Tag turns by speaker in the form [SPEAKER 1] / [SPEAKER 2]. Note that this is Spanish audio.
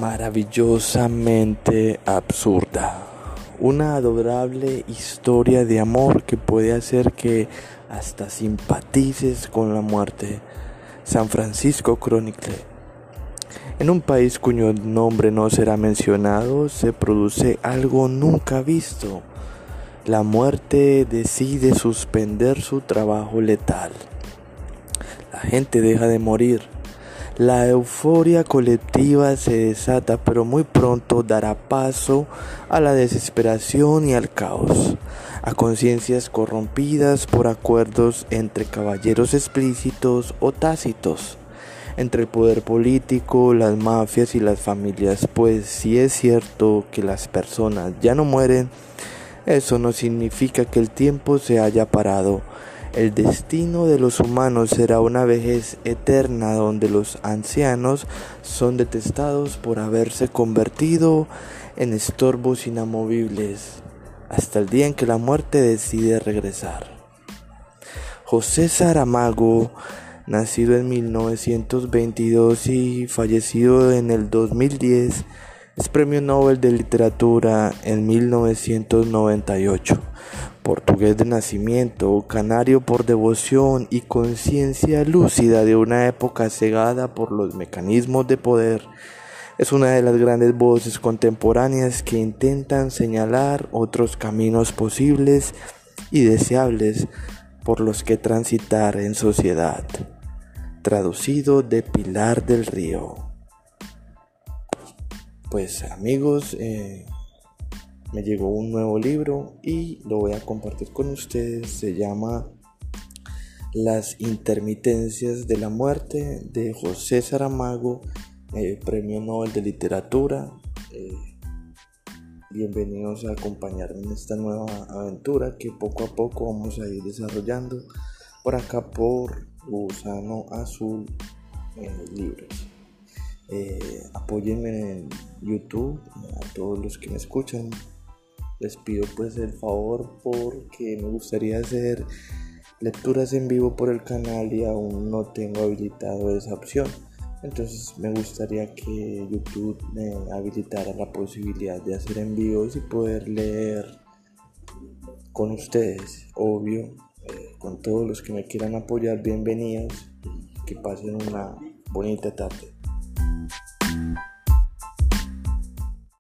[SPEAKER 1] maravillosamente absurda. Una adorable historia de amor que puede hacer que hasta simpatices con la muerte. San Francisco Chronicle. En un país cuyo nombre no será mencionado, se produce algo nunca visto. La muerte decide suspender su trabajo letal. La gente deja de morir la euforia colectiva se desata, pero muy pronto dará paso a la desesperación y al caos, a conciencias corrompidas por acuerdos entre caballeros explícitos o tácitos, entre el poder político, las mafias y las familias, pues si es cierto que las personas ya no mueren, eso no significa que el tiempo se haya parado el destino de los humanos será una vejez eterna donde los ancianos son detestados por haberse convertido en estorbos inamovibles hasta el día en que la muerte decide regresar. José Saramago, nacido en 1922 y fallecido en el 2010, es Premio Nobel de Literatura en 1998 portugués de nacimiento, canario por devoción y conciencia lúcida de una época cegada por los mecanismos de poder, es una de las grandes voces contemporáneas que intentan señalar otros caminos posibles y deseables por los que transitar en sociedad. Traducido de Pilar del Río. Pues amigos, eh, me llegó un nuevo libro y lo voy a compartir con ustedes. Se llama Las intermitencias de la muerte de José Saramago, eh, Premio Nobel de Literatura. Eh, bienvenidos a acompañarme en esta nueva aventura que poco a poco vamos a ir desarrollando por acá por Gusano Azul Libros. Eh, en YouTube a todos los que me escuchan les pido pues el favor porque me gustaría hacer lecturas en vivo por el canal y aún no tengo habilitado esa opción. Entonces me gustaría que YouTube me habilitara la posibilidad de hacer envíos y poder leer con ustedes, obvio, eh, con todos los que me quieran apoyar, bienvenidos y que pasen una bonita tarde.